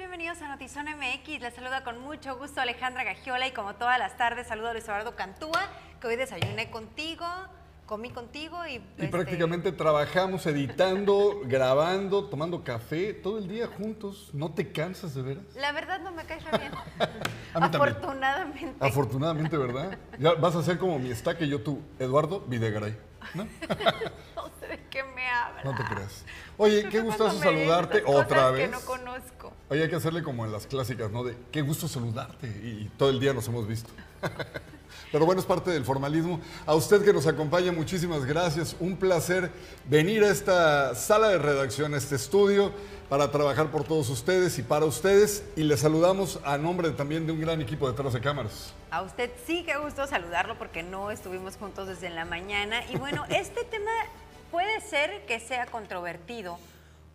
bienvenidos a Notizón MX. Les saluda con mucho gusto Alejandra Gagiola y como todas las tardes saludo a Luis Eduardo Cantúa, que hoy desayuné contigo, comí contigo y... Y este, prácticamente trabajamos editando, grabando, tomando café, todo el día juntos. ¿No te cansas de veras? La verdad no me cae bien. A mí también. Afortunadamente. Afortunadamente, ¿verdad? Ya vas a ser como mi estaca y yo tú, Eduardo Videgaray. ¿no? no sé de qué me hablas. No te creas. Oye, qué gustazo saludarte otra que vez. no conozco. Oye, hay que hacerle como en las clásicas, ¿no? De qué gusto saludarte y todo el día nos hemos visto. Pero bueno, es parte del formalismo. A usted que nos acompaña, muchísimas gracias. Un placer venir a esta sala de redacción, a este estudio, para trabajar por todos ustedes y para ustedes. Y les saludamos a nombre también de un gran equipo detrás de cámaras. A usted sí que gusto saludarlo porque no estuvimos juntos desde la mañana. Y bueno, este tema puede ser que sea controvertido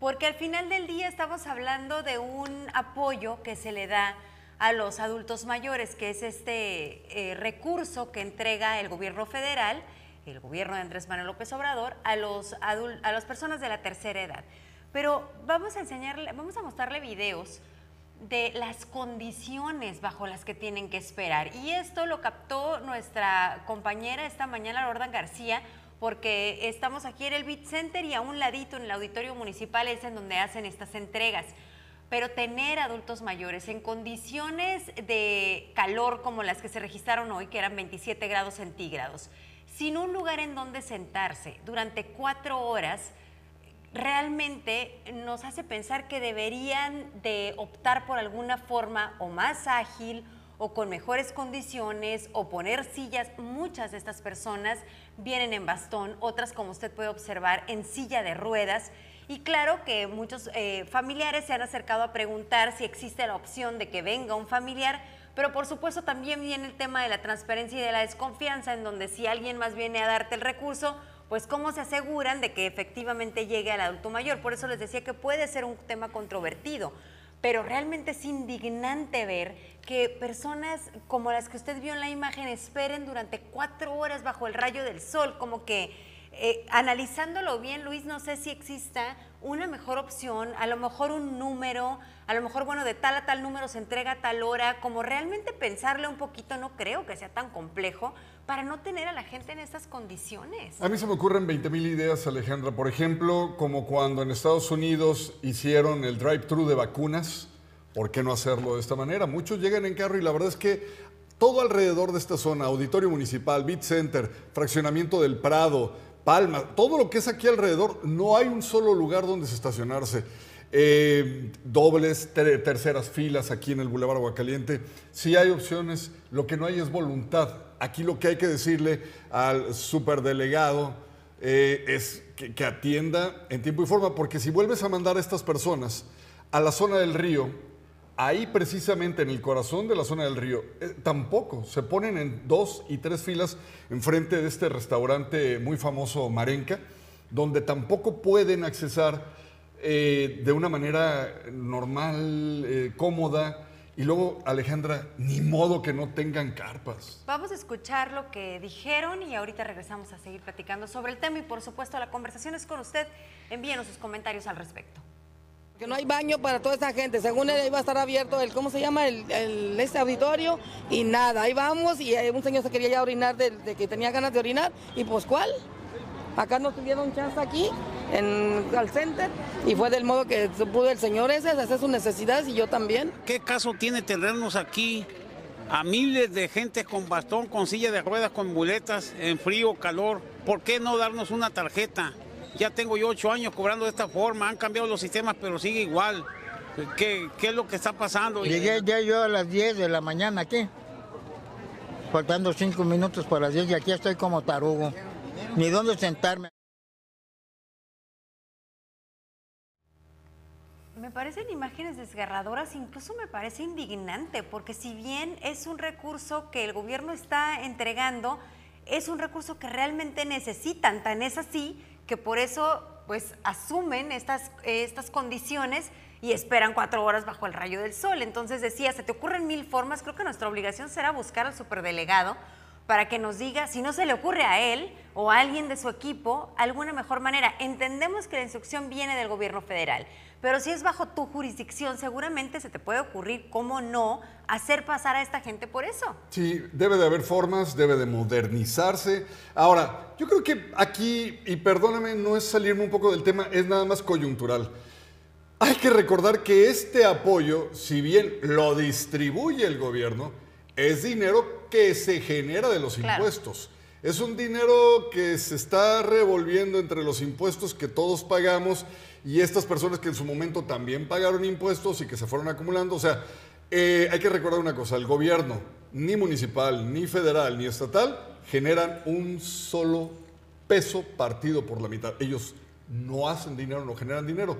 porque al final del día estamos hablando de un apoyo que se le da a los adultos mayores, que es este eh, recurso que entrega el gobierno federal, el gobierno de Andrés Manuel López Obrador, a, los a las personas de la tercera edad. Pero vamos a enseñarle, vamos a mostrarle videos de las condiciones bajo las que tienen que esperar. Y esto lo captó nuestra compañera esta mañana, Lordan García, porque estamos aquí en el Beat Center y a un ladito en el auditorio municipal es en donde hacen estas entregas. Pero tener adultos mayores en condiciones de calor como las que se registraron hoy, que eran 27 grados centígrados, sin un lugar en donde sentarse durante cuatro horas, realmente nos hace pensar que deberían de optar por alguna forma o más ágil o con mejores condiciones o poner sillas. Muchas de estas personas vienen en bastón, otras como usted puede observar en silla de ruedas. Y claro que muchos eh, familiares se han acercado a preguntar si existe la opción de que venga un familiar, pero por supuesto también viene el tema de la transparencia y de la desconfianza, en donde si alguien más viene a darte el recurso, pues cómo se aseguran de que efectivamente llegue al adulto mayor. Por eso les decía que puede ser un tema controvertido, pero realmente es indignante ver que personas como las que usted vio en la imagen esperen durante cuatro horas bajo el rayo del sol, como que eh, analizándolo bien, Luis, no sé si exista una mejor opción, a lo mejor un número, a lo mejor, bueno, de tal a tal número se entrega a tal hora, como realmente pensarle un poquito, no creo que sea tan complejo, para no tener a la gente en estas condiciones. A mí se me ocurren 20 mil ideas, Alejandra. Por ejemplo, como cuando en Estados Unidos hicieron el drive-thru de vacunas. ¿Por qué no hacerlo de esta manera? Muchos llegan en carro y la verdad es que todo alrededor de esta zona, Auditorio Municipal, Beat Center, Fraccionamiento del Prado, Palma, todo lo que es aquí alrededor, no hay un solo lugar donde se estacionarse. Eh, dobles, ter- terceras filas aquí en el Boulevard Aguacaliente. Sí hay opciones, lo que no hay es voluntad. Aquí lo que hay que decirle al superdelegado eh, es que, que atienda en tiempo y forma, porque si vuelves a mandar a estas personas a la zona del río, ahí precisamente en el corazón de la zona del río, eh, tampoco se ponen en dos y tres filas enfrente de este restaurante muy famoso Marenca, donde tampoco pueden accesar eh, de una manera normal, eh, cómoda. Y luego, Alejandra, ni modo que no tengan carpas. Vamos a escuchar lo que dijeron y ahorita regresamos a seguir platicando sobre el tema y por supuesto la conversación es con usted. Envíenos sus comentarios al respecto. Que no hay baño para toda esa gente. Según él iba a estar abierto el, ¿cómo se llama? El, el- este auditorio y nada. Ahí vamos y eh, un señor se quería ya orinar de, que tenía ganas de orinar y pues ¿cuál? Acá nos tuvieron chance aquí en al center y fue del modo que pudo el señor ese hacer sus necesidades y yo también. ¿Qué caso tiene tenernos aquí a miles de gente con bastón, con silla de ruedas, con muletas, en frío, calor? ¿Por qué no darnos una tarjeta? Ya tengo yo ocho años cobrando de esta forma, han cambiado los sistemas, pero sigue igual. ¿Qué, qué es lo que está pasando? Llegué ya yo a las 10 de la mañana aquí, faltando 5 minutos para las 10 y aquí estoy como tarugo. Ni dónde sentarme. Me parecen imágenes desgarradoras, incluso me parece indignante, porque si bien es un recurso que el gobierno está entregando, es un recurso que realmente necesitan, tan es así que por eso pues asumen estas, eh, estas condiciones y esperan cuatro horas bajo el rayo del sol. Entonces decía, se te ocurren mil formas, creo que nuestra obligación será buscar al superdelegado para que nos diga si no se le ocurre a él o a alguien de su equipo alguna mejor manera. Entendemos que la instrucción viene del gobierno federal, pero si es bajo tu jurisdicción, seguramente se te puede ocurrir, cómo no, hacer pasar a esta gente por eso. Sí, debe de haber formas, debe de modernizarse. Ahora, yo creo que aquí, y perdóname, no es salirme un poco del tema, es nada más coyuntural. Hay que recordar que este apoyo, si bien lo distribuye el gobierno, es dinero que se genera de los impuestos. Es un dinero que se está revolviendo entre los impuestos que todos pagamos y estas personas que en su momento también pagaron impuestos y que se fueron acumulando. O sea, eh, hay que recordar una cosa, el gobierno, ni municipal, ni federal, ni estatal, generan un solo peso partido por la mitad. Ellos no hacen dinero, no generan dinero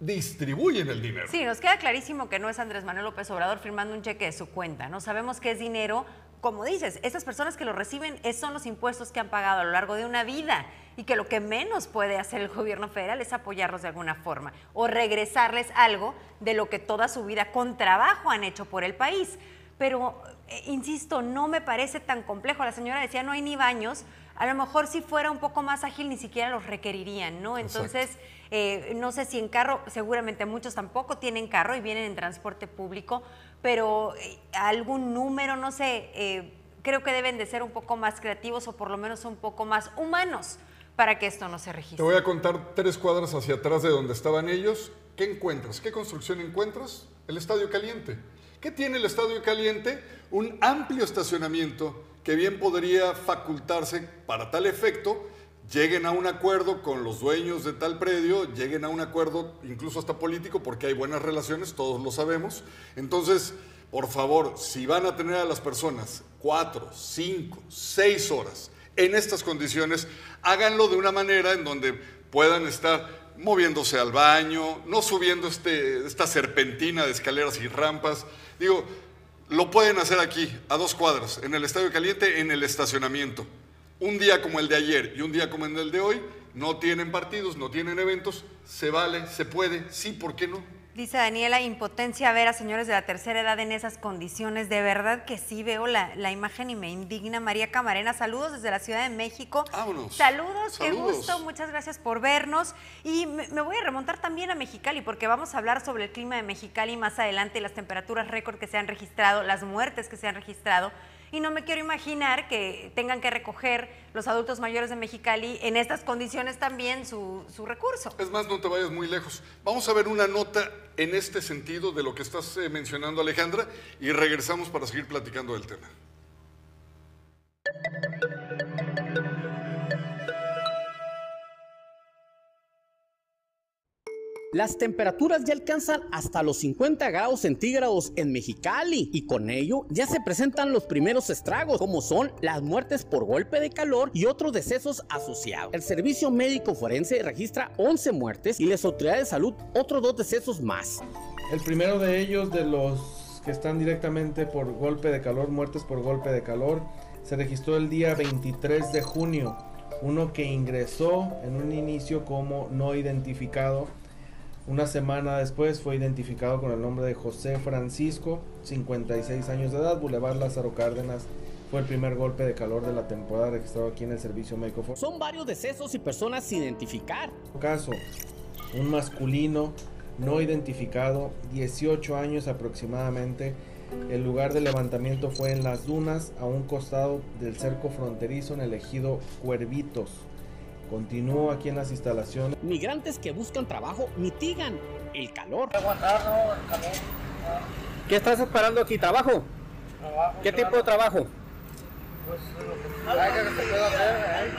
distribuyen el dinero. Sí, nos queda clarísimo que no es Andrés Manuel López Obrador firmando un cheque de su cuenta, ¿no? Sabemos que es dinero como dices, estas personas que lo reciben son los impuestos que han pagado a lo largo de una vida y que lo que menos puede hacer el gobierno federal es apoyarlos de alguna forma o regresarles algo de lo que toda su vida con trabajo han hecho por el país. Pero, eh, insisto, no me parece tan complejo. La señora decía, no hay ni baños. A lo mejor si fuera un poco más ágil ni siquiera los requerirían, ¿no? Entonces, eh, no sé si en carro, seguramente muchos tampoco tienen carro y vienen en transporte público, pero eh, algún número, no sé, eh, creo que deben de ser un poco más creativos o por lo menos un poco más humanos para que esto no se registre. Te voy a contar tres cuadras hacia atrás de donde estaban ellos. ¿Qué encuentras? ¿Qué construcción encuentras? El Estadio Caliente. ¿Qué tiene el Estadio Caliente? Un amplio estacionamiento que bien podría facultarse para tal efecto lleguen a un acuerdo con los dueños de tal predio, lleguen a un acuerdo incluso hasta político, porque hay buenas relaciones, todos lo sabemos. Entonces, por favor, si van a tener a las personas cuatro, cinco, seis horas en estas condiciones, háganlo de una manera en donde puedan estar moviéndose al baño, no subiendo este, esta serpentina de escaleras y rampas. Digo, lo pueden hacer aquí, a dos cuadras, en el Estadio Caliente, en el estacionamiento un día como el de ayer y un día como el de hoy, no tienen partidos, no tienen eventos, se vale, se puede, sí, ¿por qué no? Dice Daniela, impotencia ver a señores de la tercera edad en esas condiciones. De verdad que sí veo la, imagen y me indigna. María Camarena, saludos desde la Ciudad de México. Vámonos. Saludos, qué gusto, muchas gracias por vernos. Y me, me, voy a remontar también a Mexicali, porque vamos a hablar sobre el clima de Mexicali más adelante, las temperaturas récord que se han registrado, las muertes que se han registrado y no me quiero imaginar que tengan que recoger los adultos mayores de Mexicali en estas condiciones también su, recurso. Es más, no te vayas muy lejos. Vamos a ver una nota en este sentido de lo que estás eh, mencionando, Alejandra, y regresamos para seguir platicando del tema. Las temperaturas ya alcanzan hasta los 50 grados centígrados en Mexicali y con ello ya se presentan los primeros estragos como son las muertes por golpe de calor y otros decesos asociados. El servicio médico forense registra 11 muertes y las autoridades de salud otros dos decesos más. El primero de ellos de los que están directamente por golpe de calor, muertes por golpe de calor, se registró el día 23 de junio. Uno que ingresó en un inicio como no identificado una semana después fue identificado con el nombre de José Francisco, 56 años de edad, Boulevard Lázaro Cárdenas. Fue el primer golpe de calor de la temporada registrado aquí en el servicio médico. Son varios decesos y personas sin identificar. Caso, un masculino no identificado, 18 años aproximadamente. El lugar de levantamiento fue en las dunas, a un costado del cerco fronterizo en el ejido Cuervitos. Continúo aquí en las instalaciones. Migrantes que buscan trabajo mitigan el calor. ¿Qué estás esperando aquí? ¿Trabajo? ¿Qué tipo de trabajo? Pues lo que se puede hacer.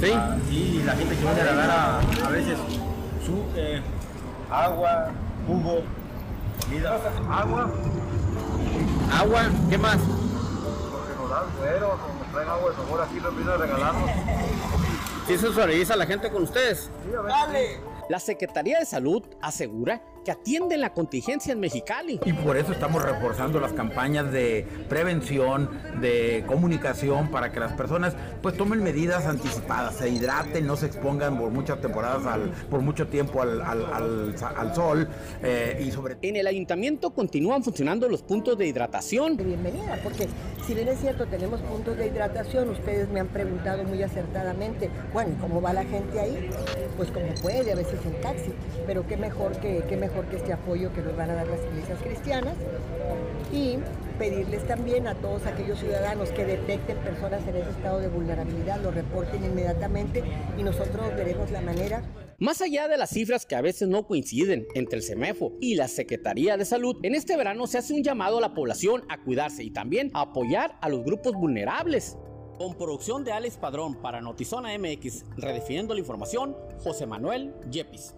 ¿Sí? Sí, la gente que viene a dar a, a veces su eh, agua, jugo, comida. Agua. Agua, ¿qué más? Porque nos dan suero, agua de aquí, lo. ¿Sí se solidariza la gente con ustedes? Sí, a ver. Dale. La Secretaría de Salud asegura que atienden la contingencia en Mexicali. Y por eso estamos reforzando las campañas de prevención, de comunicación, para que las personas pues tomen medidas anticipadas, se hidraten, no se expongan por muchas temporadas, al, por mucho tiempo al, al, al, al sol eh, y sobre En el ayuntamiento continúan funcionando los puntos de hidratación. Bienvenida, porque si bien es cierto, tenemos puntos de hidratación, ustedes me han preguntado muy acertadamente, bueno, ¿cómo va la gente ahí? Pues como puede, a veces en taxi, pero qué mejor que, qué mejor que este apoyo que nos van a dar las iglesias cristianas y pedirles también a todos aquellos ciudadanos que detecten personas en ese estado de vulnerabilidad, lo reporten inmediatamente y nosotros veremos la manera Más allá de las cifras que a veces no coinciden entre el CEMEFO y la Secretaría de Salud, en este verano se hace un llamado a la población a cuidarse y también a apoyar a los grupos vulnerables. Con producción de Alex Padrón para Notizona MX, redefiniendo la información, José Manuel Yepis.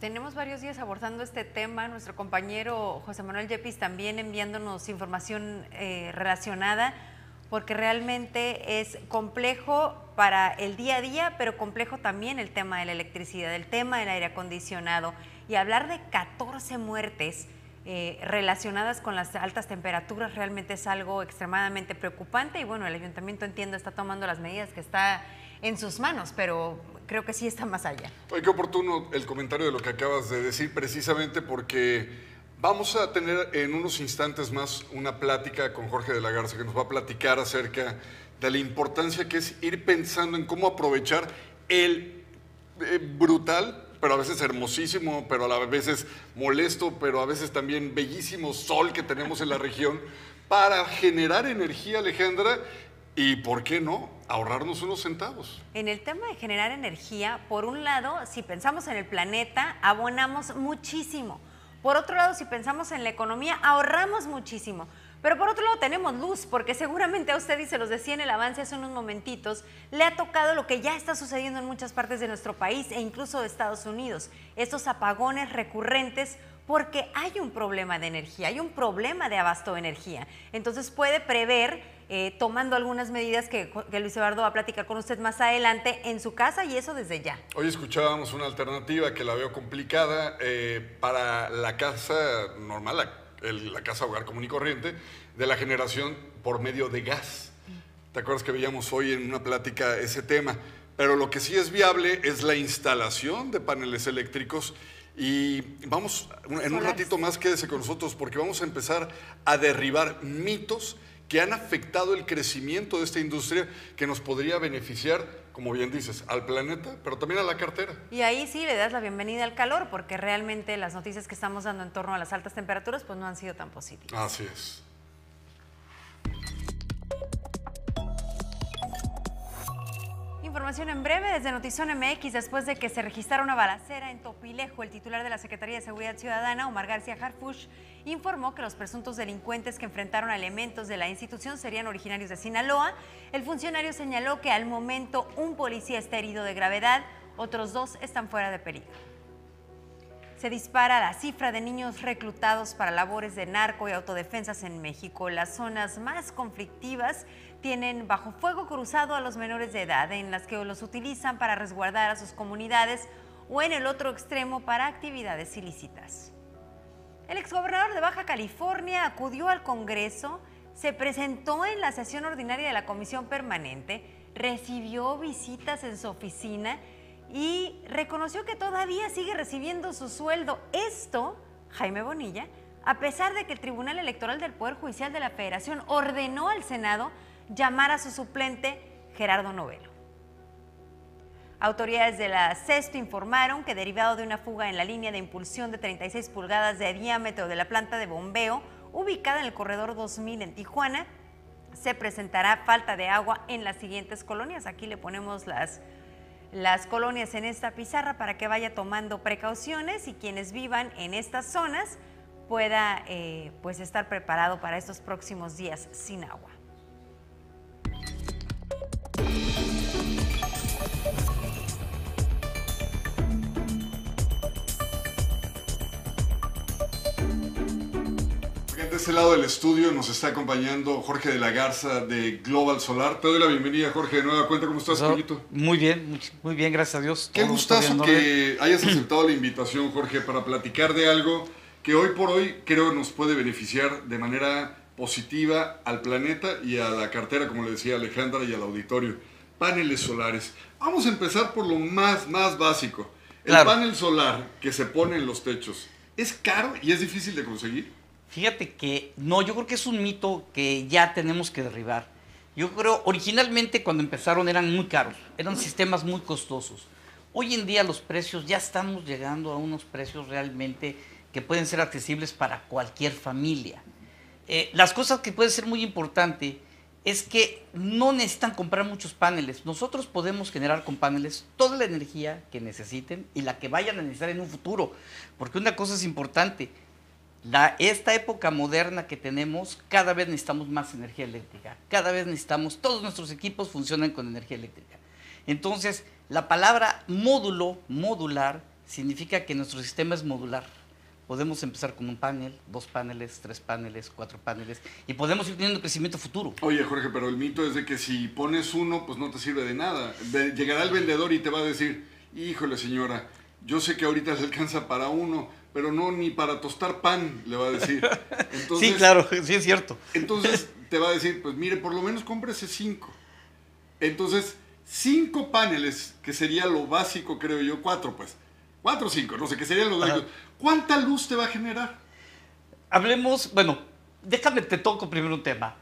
Tenemos varios días abordando este tema. Nuestro compañero José Manuel Yepis también enviándonos información eh, relacionada, porque realmente es complejo para el día a día, pero complejo también el tema de la electricidad, el tema del aire acondicionado. Y hablar de 14 muertes eh, relacionadas con las altas temperaturas realmente es algo extremadamente preocupante. Y bueno, el ayuntamiento entiendo está tomando las medidas que está en sus manos, pero creo que sí está más allá. Oye, qué oportuno el comentario de lo que acabas de decir, precisamente porque vamos a tener en unos instantes más una plática con Jorge de la Garza, que nos va a platicar acerca de la importancia que es ir pensando en cómo aprovechar el eh, brutal, pero a veces hermosísimo, pero a veces molesto, pero a veces también bellísimo sol que tenemos en la región para generar energía, Alejandra, y por qué no ahorrarnos unos centavos. En el tema de generar energía, por un lado, si pensamos en el planeta, abonamos muchísimo. Por otro lado, si pensamos en la economía, ahorramos muchísimo. Pero por otro lado tenemos luz, porque seguramente a usted, y se los decía en el avance hace unos momentitos, le ha tocado lo que ya está sucediendo en muchas partes de nuestro país e incluso de Estados Unidos, estos apagones recurrentes porque hay un problema de energía, hay un problema de abasto de energía. Entonces puede prever, eh, tomando algunas medidas que, que Luis Eduardo va a platicar con usted más adelante en su casa y eso desde ya. Hoy escuchábamos una alternativa que la veo complicada eh, para la casa normal, la, el- la casa hogar común y corriente, de la generación por medio de gas. ¿Te acuerdas que veíamos hoy en una plática ese tema? Pero lo que sí es viable es la instalación de paneles eléctricos y vamos, en un ratito más quédese con nosotros porque vamos a empezar a derribar mitos que han afectado el crecimiento de esta industria que nos podría beneficiar, como bien dices, al planeta, pero también a la cartera. Y ahí sí le das la bienvenida al calor, porque realmente las noticias que estamos dando en torno a las altas temperaturas pues no han sido tan positivas. Así es. Información en breve desde Notizón MX después de que se registrara una balacera en Topilejo. El titular de la Secretaría de Seguridad Ciudadana, Omar García Harfush, informó que los presuntos delincuentes que enfrentaron a elementos de la institución serían originarios de Sinaloa. El funcionario señaló que al momento un policía está herido de gravedad, otros dos están fuera de peligro. Se dispara la cifra de niños reclutados para labores de narco y autodefensas en México. Las zonas más conflictivas tienen bajo fuego cruzado a los menores de edad, en las que los utilizan para resguardar a sus comunidades o en el otro extremo para actividades ilícitas. El exgobernador de Baja California acudió al Congreso, se presentó en la sesión ordinaria de la Comisión Permanente, recibió visitas en su oficina y reconoció que todavía sigue recibiendo su sueldo. Esto, Jaime Bonilla, a pesar de que el Tribunal Electoral del Poder Judicial de la Federación ordenó al Senado llamar a su suplente Gerardo Novelo. Autoridades de la CESTO informaron que derivado de una fuga en la línea de impulsión de 36 pulgadas de diámetro de la planta de bombeo ubicada en el corredor 2000 en Tijuana, se presentará falta de agua en las siguientes colonias. Aquí le ponemos las, las colonias en esta pizarra para que vaya tomando precauciones y quienes vivan en estas zonas pueda eh, pues estar preparado para estos próximos días sin agua. Este lado del estudio nos está acompañando Jorge de la Garza de Global Solar. Te doy la bienvenida, Jorge, de nueva cuenta. ¿Cómo estás, Pollito? Muy bien, muy, bien, gracias a Dios. Qué gustazo que hayas aceptado la invitación, Jorge, para platicar de algo que hoy por hoy creo nos puede beneficiar de manera positiva al planeta y a la cartera, como le decía Alejandra, y al auditorio. Paneles solares. Vamos a empezar por lo más, más básico. El Claro. panel solar que se pone en los techos, ¿es caro y es difícil de conseguir? Fíjate que no, yo creo que es un mito que ya tenemos que derribar. Yo creo, originalmente cuando empezaron eran muy caros, eran sistemas muy costosos. Hoy en día los precios ya estamos llegando a unos precios realmente que pueden ser accesibles para cualquier familia. Eh, las cosas que pueden ser muy importantes es que no necesitan comprar muchos paneles. Nosotros podemos generar con paneles toda la energía que necesiten y la que vayan a necesitar en un futuro. Porque una cosa es importante, esta época moderna que tenemos, cada vez necesitamos más energía eléctrica. Cada vez necesitamos, todos nuestros equipos funcionan con energía eléctrica. Entonces, la palabra módulo, modular, significa que nuestro sistema es modular. Podemos empezar con un panel, dos paneles, tres paneles, cuatro paneles, y podemos ir teniendo crecimiento futuro. Oye, Jorge, pero el mito es de que si pones uno, pues no te sirve de nada. Llegará el vendedor y te va a decir, híjole señora, yo sé que ahorita le alcanza para uno, pero no ni para tostar pan, le va a decir. Entonces, sí, claro, sí es cierto. Entonces te va a decir, pues mire, por lo menos cómprese cinco. Entonces, cinco paneles, que sería lo básico, creo yo, cuatro pues. Cuatro o cinco, no sé, que serían los básicos. ¿Cuánta luz te va a generar? Hablemos, bueno, déjame te toco primero un tema.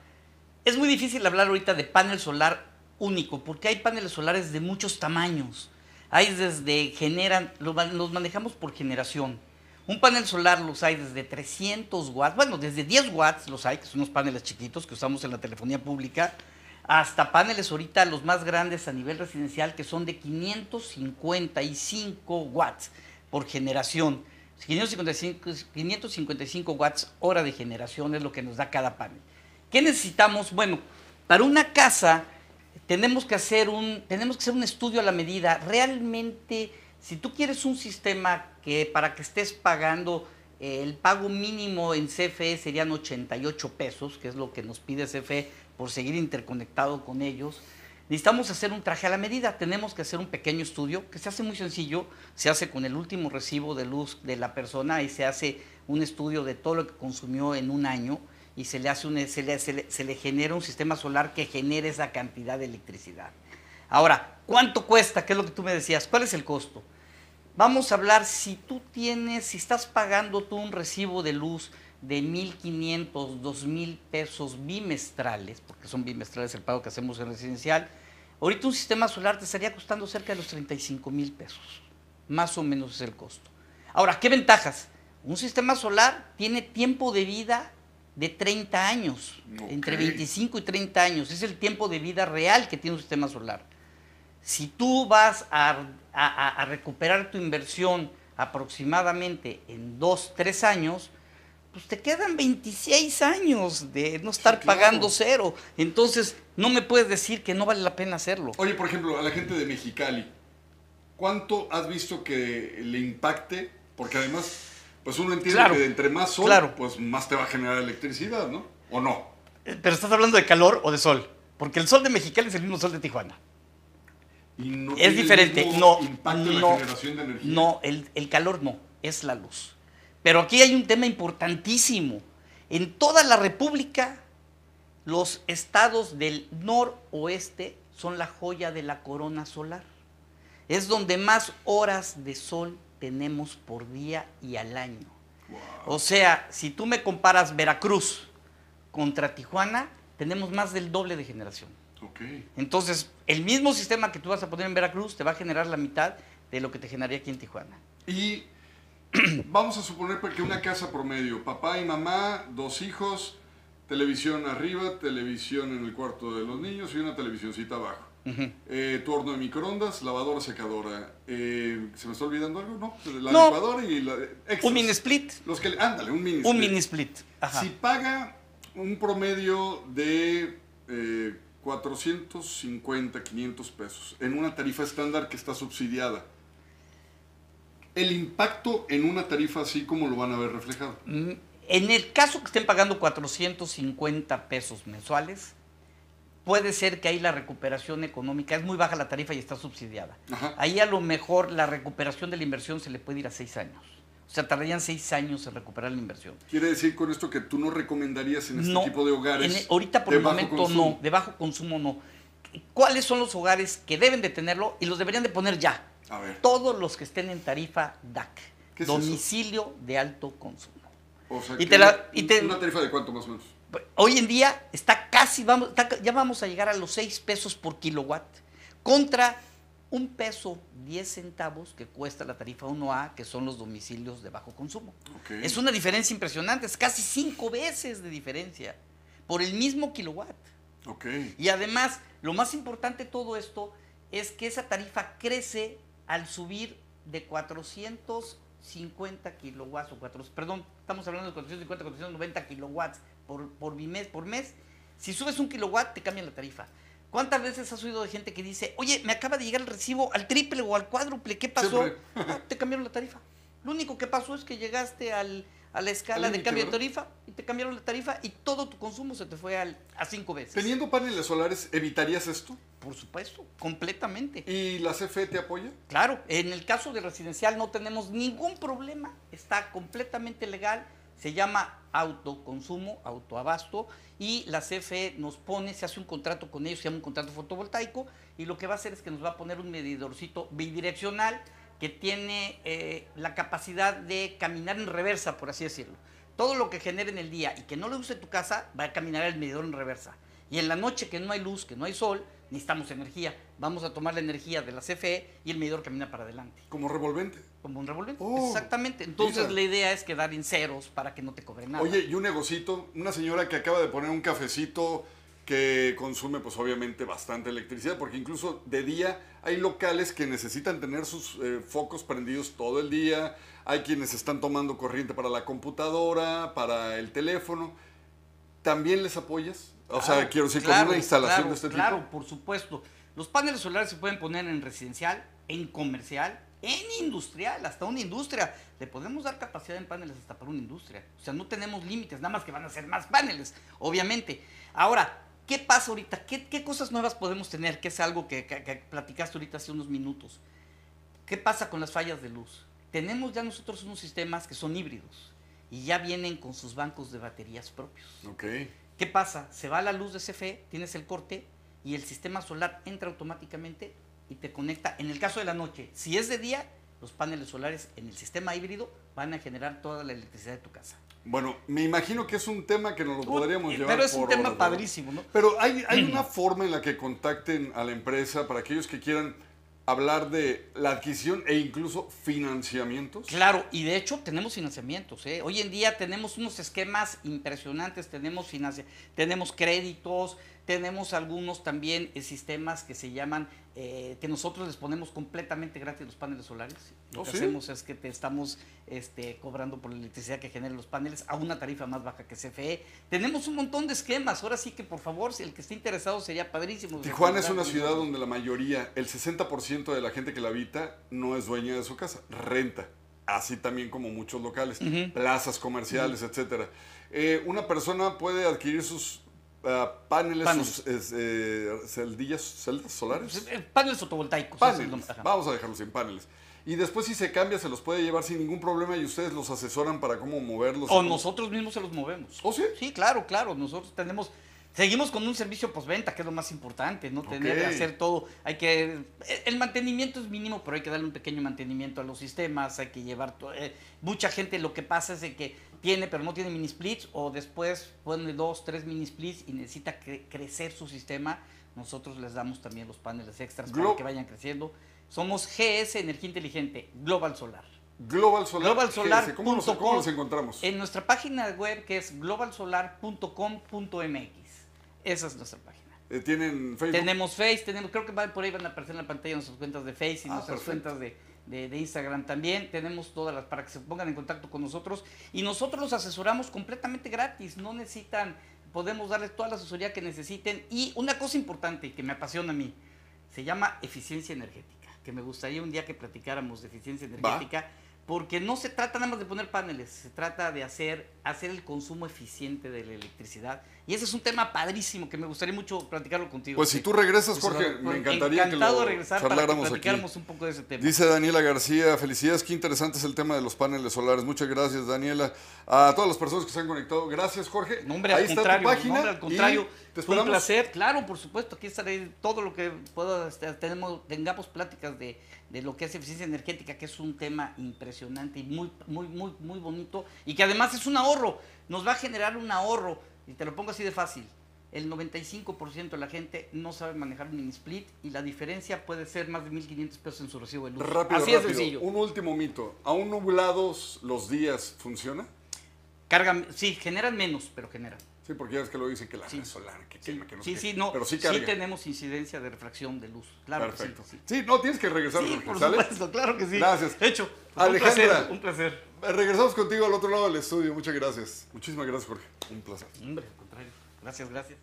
Es muy difícil hablar ahorita de panel solar único, porque hay paneles solares de muchos tamaños. Hay desde, generan, los manejamos por generación. Un panel solar los hay desde 300 watts, bueno, desde 10 watts los hay, que son unos paneles chiquitos que usamos en la telefonía pública, hasta paneles ahorita los más grandes a nivel residencial que son de 555 watts por generación. 555, 555 watts hora de generación es lo que nos da cada panel. ¿Qué necesitamos? Bueno, para una casa tenemos que hacer un, tenemos que hacer un estudio a la medida. Realmente, si tú quieres un sistema que para que estés pagando eh, el pago mínimo en CFE serían 88 pesos, que es lo que nos pide CFE por seguir interconectado con ellos. Necesitamos hacer un traje a la medida, tenemos que hacer un pequeño estudio que se hace muy sencillo, se hace con el último recibo de luz de la persona y se hace un estudio de todo lo que consumió en un año y se le, hace un, se le, se le- genera un sistema solar que genere esa cantidad de electricidad. Ahora, ¿cuánto cuesta? ¿Qué es lo que tú me decías? ¿Cuál es el costo? Vamos a hablar si tú tienes, si estás pagando tú un recibo de luz de 1.500, 2.000 pesos bimestrales, porque son bimestrales el pago que hacemos en residencial, ahorita un sistema solar te estaría costando cerca de los 35 mil pesos. Más o menos es el costo. Ahora, ¿qué ventajas? Un sistema solar tiene tiempo de vida de 30 años, entre 25 y 30 años. Es el tiempo de vida real que tiene un sistema solar. Si tú vas a, a- a- a recuperar tu inversión aproximadamente en 2, 3 años, pues te quedan 26 años de no estar claro. pagando cero. Entonces, no me puedes decir que no vale la pena hacerlo. Oye, por ejemplo, a la gente de Mexicali, ¿cuánto has visto que le impacte? Porque además, pues uno entiende Claro, que entre más sol, claro. pues más te va a generar electricidad, ¿no? ¿O no? Eh, Pero estás hablando de calor o de sol. Porque el sol de Mexicali es el mismo sol de Tijuana. Y no es tiene el diferente. mismo No, impacto en no, la generación de energía. no el, el calor no, es la luz. Pero aquí hay un tema importantísimo. En toda la República, los estados del noroeste son la joya de la corona solar. Es donde más horas de sol tenemos por día y al año. O sea, si tú me comparas Veracruz contra Tijuana, tenemos más del doble de generación. Ok. Entonces, el mismo sistema que tú vas a poner en Veracruz te va a generar la mitad de lo que te generaría aquí en Tijuana. Y vamos a suponer que una casa promedio, papá y mamá, dos hijos, televisión arriba, televisión en el cuarto de los niños y una televisioncita abajo. Eh, tu horno de microondas, lavadora, secadora. Eh, ¿Se me está olvidando algo? No, la No. licuadora y la... extras. Un mini split. Los que, le- ándale, un mini Un split. mini split. Ajá. Si paga un promedio de eh, 450, 500 pesos en una tarifa estándar que está subsidiada, el impacto en una tarifa así como lo van a ver reflejado. Mm, En el caso que estén pagando 450 pesos mensuales, puede ser que ahí la recuperación económica es muy baja la tarifa y está subsidiada. Ajá. Ahí a lo mejor la recuperación de la inversión se le puede ir a seis años. O sea, tardarían seis años en recuperar la inversión. Quiere decir con esto que tú no recomendarías en este No, tipo de hogares. en el- ahorita por de el bajo momento consumo? no, de bajo consumo no. ¿Cuáles son los hogares que deben de tenerlo y los deberían de poner ya? A ver. Todos los que estén en tarifa DAC, ¿Qué es eso? domicilio de alto consumo. O sea, Y que te la- y te- una tarifa de cuánto más o menos. Hoy en día está casi, vamos, está- ya vamos a llegar a los 6 pesos por kilowatt contra un peso 10 centavos que cuesta la tarifa 1A, que son los domicilios de bajo consumo. Es una diferencia impresionante, es casi cinco veces de diferencia por el mismo kilowatt. Y además, lo más importante de todo esto es que esa tarifa crece al subir de 450 kilowatts, o 4, perdón, estamos hablando de 450, 490 kilowatts por, por, mes, por mes. Si subes un kilowatt, te cambian la tarifa. ¿Cuántas veces has oído de gente que dice, oye, me acaba de llegar el recibo al triple o al cuádruple, ¿qué pasó? Ah, te cambiaron la tarifa. Lo único que pasó es que llegaste al, a la escala Al de cambio de tarifa y te cambiaron la tarifa y todo tu consumo se te fue al, a cinco veces. Teniendo paneles solares, ¿evitarías esto? Por supuesto, completamente. ¿Y la CFE te apoya? Claro, en el caso de residencial no tenemos ningún problema, está completamente legal, se llama autoconsumo, autoabasto, y la CFE nos pone, se hace un contrato con ellos, se llama un contrato fotovoltaico, y lo que va a hacer es que nos va a poner un medidorcito bidireccional que tiene eh, la capacidad de caminar en reversa, por así decirlo. Todo lo que genere en el día y que no le use tu casa, va a caminar el medidor en reversa. Y en la noche que no hay luz, que no hay sol, necesitamos energía. Vamos a tomar la energía de la CFE y el medidor camina para adelante. Como revolvente. Como un revolvente. Oh, Exactamente. Entonces mira. la idea es quedar en ceros para que no te cobren nada. Oye, y un negocito, una señora que acaba de poner un cafecito que consume pues obviamente bastante electricidad, porque incluso de día hay locales que necesitan tener sus eh, focos prendidos todo el día, hay quienes están tomando corriente para la computadora, para el teléfono. ¿También les apoyas? O sea, Claro, quiero decir, con claro, una instalación claro, de este Claro, tipo. por supuesto. Los paneles solares se pueden poner en residencial, en comercial, en industrial, hasta una industria. Le podemos dar capacidad en paneles hasta para una industria. O sea, no tenemos límites, nada más que van a ser más paneles, obviamente. Ahora, ¿qué pasa ahorita? ¿Qué, qué cosas nuevas podemos tener? Que es algo que, que- que platicaste ahorita hace unos minutos. ¿Qué pasa con las fallas de luz? Tenemos ya nosotros unos sistemas que son híbridos y ya vienen con sus bancos de baterías propios. Ok. ¿Qué pasa? Se va la luz de CFE, tienes el corte y el sistema solar entra automáticamente y te conecta. En el caso de la noche, si es de día, los paneles solares en el sistema híbrido van a generar toda la electricidad de tu casa. Bueno, me imagino que es un tema que nos lo podríamos llevar pero es un por tema horas, ¿verdad? padrísimo, ¿no? Pero hay, hay una forma en la que contacten a la empresa para aquellos que quieran hablar de la adquisición e incluso financiamientos. Claro, y de hecho tenemos financiamientos. ¿eh? Hoy en día tenemos unos esquemas impresionantes, tenemos, tenemos créditos, tenemos algunos también eh, sistemas que se llaman, eh, que nosotros les ponemos completamente gratis los paneles solares. Lo ¿Oh, que sí? hacemos es que te estamos este, cobrando por la electricidad que generan los paneles a una tarifa más baja que CFE. Tenemos un montón de esquemas. Ahora sí que, por favor, si el que esté interesado sería padrísimo. Tijuana es una ciudad donde la mayoría, el 60% de la gente que la habita no es dueña de su casa, renta. Así también como muchos locales, plazas comerciales, etcétera. Eh, una persona puede adquirir sus ah, paneles, Paneles. es, eh, celdillas, celdas solares. Eh, Paneles fotovoltaicos. Paneles. Vamos a dejarlos sin paneles. Y después si se cambia se los puede llevar sin ningún problema y ustedes los asesoran para cómo moverlos. O nosotros mismos se los movemos. ¿Oh, sí? Sí, claro, claro. Nosotros tenemos, seguimos con un servicio postventa, que es lo más importante, ¿no? Tener, Ok. hacer todo. Hay que, el mantenimiento es mínimo, pero hay que darle un pequeño mantenimiento a los sistemas, hay que llevar, eh, mucha gente lo que pasa es de que tiene, pero no tiene mini splits, o después pone dos, tres mini splits y necesita cre- crecer su sistema. Nosotros les damos también los paneles extras Glo- para que vayan creciendo. Somos GS Energía Inteligente, Global Solar. Global Solar. Globalsolar.com. ¿Cómo los, cómo los encontramos? En nuestra página web que es globalsolar.com.mx. Esa es nuestra página. Eh, ¿Tienen Facebook? Tenemos Face, tenemos, creo que por ahí van a aparecer en la pantalla nuestras cuentas de Face y Ah, nuestras perfecto. cuentas de, de- de Instagram también. Tenemos todas las para que se pongan en contacto con nosotros y nosotros los asesoramos completamente gratis. No necesitan, podemos darles toda la asesoría que necesiten. Y una cosa importante que me apasiona a mí, se llama eficiencia energética. Que me gustaría un día que platicáramos de eficiencia energética porque no se trata nada más de poner paneles, se trata de hacer, hacer el consumo eficiente de la electricidad. Y ese es un tema padrísimo que me gustaría mucho platicarlo contigo. Pues si tú regresas, Jorge, me encantaría que Encantado lo de regresar para que charláramos platicáramos aquí. un poco de ese tema. Dice Daniela García, felicidades, qué interesante es el tema de los paneles solares. Muchas gracias, Daniela. A todas las personas que se han conectado, gracias, Jorge. No, hombre, Ahí al está tu contrario, página. no, hombre, al contrario. Te Fue un placer, claro, por supuesto. Aquí estaré todo lo que pueda, este, tenemos, tengamos pláticas de, de lo que es eficiencia energética, que es un tema impresionante y muy, muy, muy, muy bonito. Y que además es un ahorro, nos va a generar un ahorro. Y te lo pongo así de fácil. El 95% de la gente no sabe manejar un mini split y la diferencia puede ser más de 1.500 pesos en su recibo de luz. Rápido, así de rápido. sencillo. Un último mito. ¿Aún nublados los días funciona? Cargan, sí, generan menos, pero generan. Sí, porque ya es que lo dicen que la solar, que quema, que no Sí, sí, no. Pero sí sí, tenemos incidencia de refracción de luz. Claro que sí, Perfecto. sí. Sí, no, tienes que regresar, Sí, por ¿sale? supuesto, claro que sí. Gracias. Hecho. Alejandra. Un placer, un placer. eh, Regresamos contigo al otro lado del estudio. Muchas gracias. Muchísimas gracias, Jorge. Un placer. Hombre, al contrario. Gracias, gracias.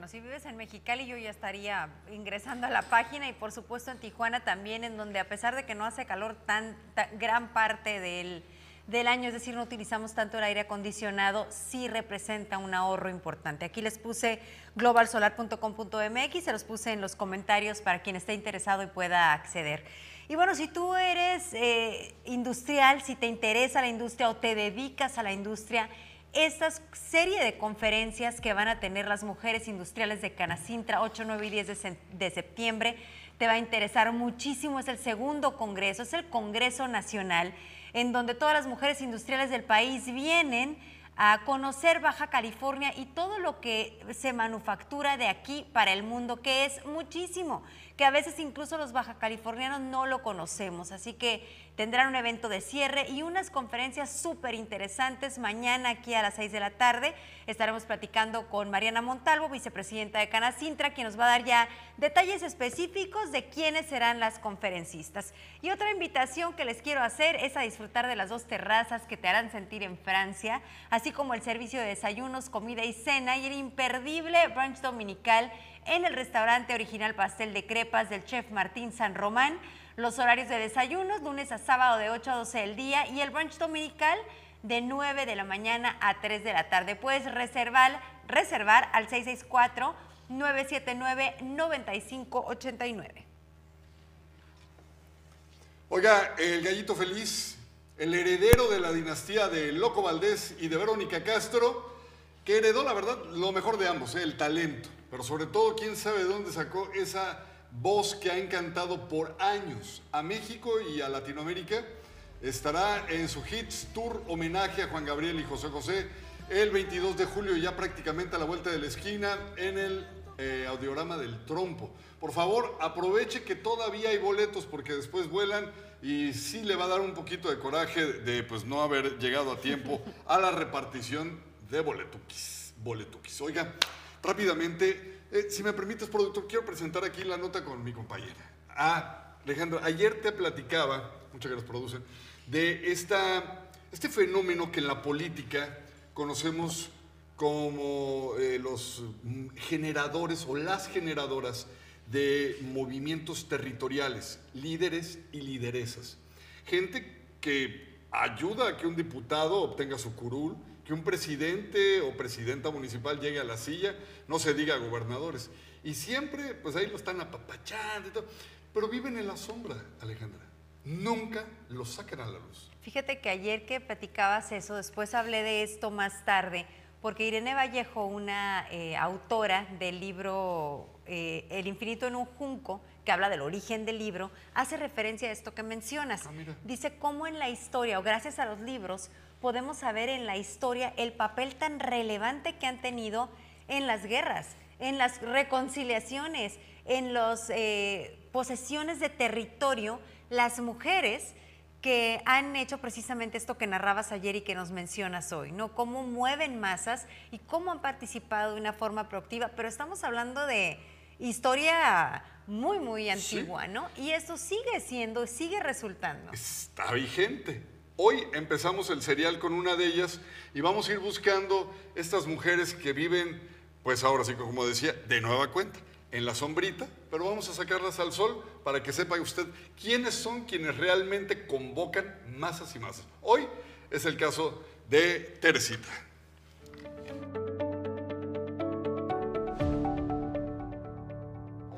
Bueno, si vives en Mexicali yo ya estaría ingresando a la página y por supuesto en Tijuana también, en donde a pesar de que no hace calor tan, ta- gran parte del, del año, es decir, no utilizamos tanto el aire acondicionado, sí representa un ahorro importante. Aquí les puse globalsolar.com.mx, se los puse en los comentarios para quien esté interesado y pueda acceder. Y bueno, si tú eres eh, industrial, si te interesa la industria o te dedicas a la industria, esta serie de conferencias que van a tener las mujeres industriales de Canacintra 8, 9 y 10 de, de septiembre te va a interesar muchísimo. Es el segundo congreso, es el Congreso Nacional, en donde todas las mujeres industriales del país vienen a conocer Baja California y todo lo que se manufactura de aquí para el mundo, que es muchísimo, que a veces incluso los baja californianos no lo conocemos. Así que tendrán un evento de cierre y unas conferencias súper interesantes mañana aquí a las 6 de la tarde. Estaremos platicando con Mariana Montalvo, vicepresidenta de Canacintra, quien nos va a dar ya detalles específicos de quiénes serán las conferencistas. Y otra invitación que les quiero hacer es a disfrutar de las dos terrazas que te harán sentir en Francia, así como el servicio de desayunos, comida y cena y el imperdible brunch dominical en el restaurante original Pastel de Crepas del chef Martín San Román. Los horarios de desayunos, lunes a sábado de 8 a 12 del día y el brunch dominical de 9 de la mañana a 3 de la tarde. Puedes reservar, reservar al 664-979-9589. Oiga, el gallito feliz, el heredero de la dinastía de Loco Valdés y de Verónica Castro, que heredó, la verdad, lo mejor de ambos, ¿eh? el talento. Pero sobre todo, quién sabe de dónde sacó esa voz que ha encantado por años a México y a Latinoamérica. Estará en su Hits Tour homenaje a Juan Gabriel y José José el 22 de julio, ya prácticamente a la vuelta de la esquina, en el eh, del trompo. Por favor, aproveche que todavía hay boletos porque después vuelan y sí le va a dar un poquito de coraje de pues no haber llegado a tiempo a la repartición de boletuquis. Boletuquis. Oiga, rápidamente, eh, si me permites, productor, quiero presentar aquí la nota con mi compañera. Ah, Alejandra, ayer te platicaba, muchas gracias, producen, de esta, este fenómeno que en la política conocemos como eh, los generadores o las generadoras de movimientos territoriales, líderes y lideresas. Gente que ayuda a que un diputado obtenga su curul, que un presidente o presidenta municipal llegue a la silla, no se diga gobernadores. Y siempre, pues ahí lo están apapachando y todo. Pero viven en la sombra, Alejandra. Nunca lo sacan a la luz. Fíjate que ayer que platicabas eso, después hablé de esto más tarde, porque Irene Vallejo, una eh, autora del libro eh, El infinito en un junco, que habla del origen del libro, hace referencia a esto que mencionas. Dice cómo en la historia, o gracias a los libros, podemos saber en la historia el papel tan relevante que han tenido en las guerras, en las reconciliaciones, en las posesiones de territorio, las mujeres que han hecho precisamente esto que narrabas ayer y que nos mencionas hoy, ¿no? Cómo mueven masas y cómo han participado de una forma proactiva, pero estamos hablando de historia muy, muy antigua, ¿no? Y eso sigue siendo, sigue resultando. Está vigente. Hoy empezamos el serial con una de ellas y vamos a ir buscando estas mujeres que viven pues ahora sí, como decía, de nueva cuenta, en la sombrita, pero vamos a sacarlas al sol para que sepa usted quiénes son quienes realmente convocan masas y masas. Hoy es el caso de Teresita.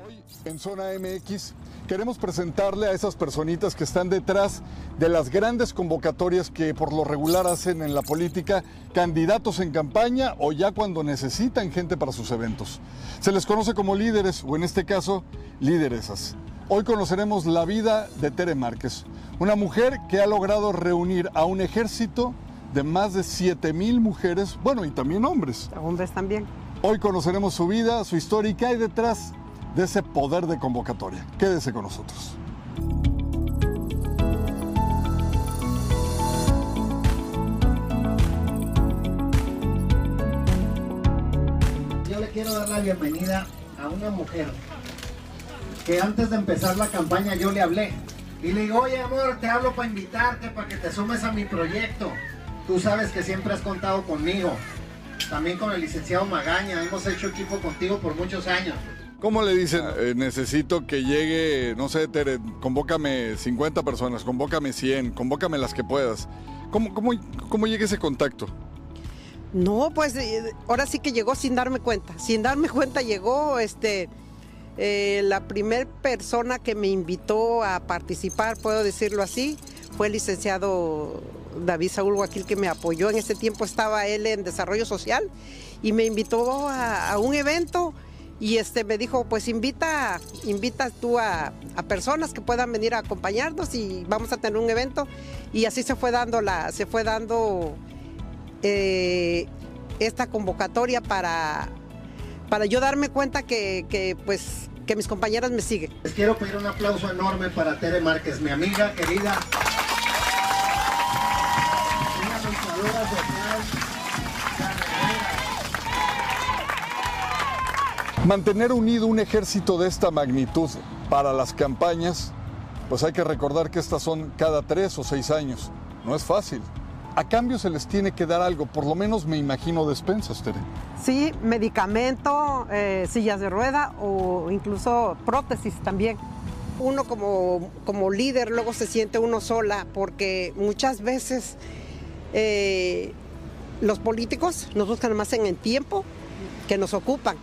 Hoy en Zona MX queremos presentarle a esas personitas que están detrás de las grandes convocatorias que por lo regular hacen en la política candidatos en campaña o ya cuando necesitan gente para sus eventos. Se les conoce como líderes o en este caso lideresas. Hoy conoceremos la vida de Tere Márquez, una mujer que ha logrado reunir a un ejército de más de 7 mil mujeres, bueno, y también hombres. Hombres también. Hoy conoceremos su vida, su historia y qué hay detrás de ese poder de convocatoria. Quédese con nosotros. Yo le quiero dar la bienvenida a una mujer que antes de empezar la campaña yo le hablé y le digo, oye amor, te hablo para invitarte, para que te sumes a mi proyecto. Tú sabes que siempre has contado conmigo. También con el licenciado Magaña, hemos hecho equipo contigo por muchos años. ¿Cómo le dicen? Eh, necesito que llegue, no sé, Tere, convócame 50 personas, convócame 100, convócame las que puedas. ¿Cómo, cómo, cómo llega ese contacto? No, pues eh, ahora sí que llegó sin darme cuenta. Sin darme cuenta llegó este eh, la primera persona que me invitó a participar, puedo decirlo así, fue el licenciado David Saúl Guaquil que me apoyó. En ese tiempo estaba él en desarrollo social y me invitó a, a un evento y este me dijo, pues invita, invita tú a, personas que puedan venir a acompañarnos y vamos a tener un evento. Y así se fue dando la, se fue dando eh, esta convocatoria para, para yo darme cuenta que, que, pues que mis compañeras me siguen. Les quiero pedir un aplauso enorme para Tere Márquez, mi amiga querida. Mantener unido un ejército de esta magnitud para las campañas, pues hay que recordar que estas son cada tres o seis años. No es fácil. A cambio se les tiene que dar algo, por lo menos me imagino despensas, Tere. Sí, medicamento, eh, sillas de rueda o incluso prótesis también. Uno como, como líder luego se siente uno sola porque muchas veces eh, los políticos nos buscan más en el tiempo que nos ocupan.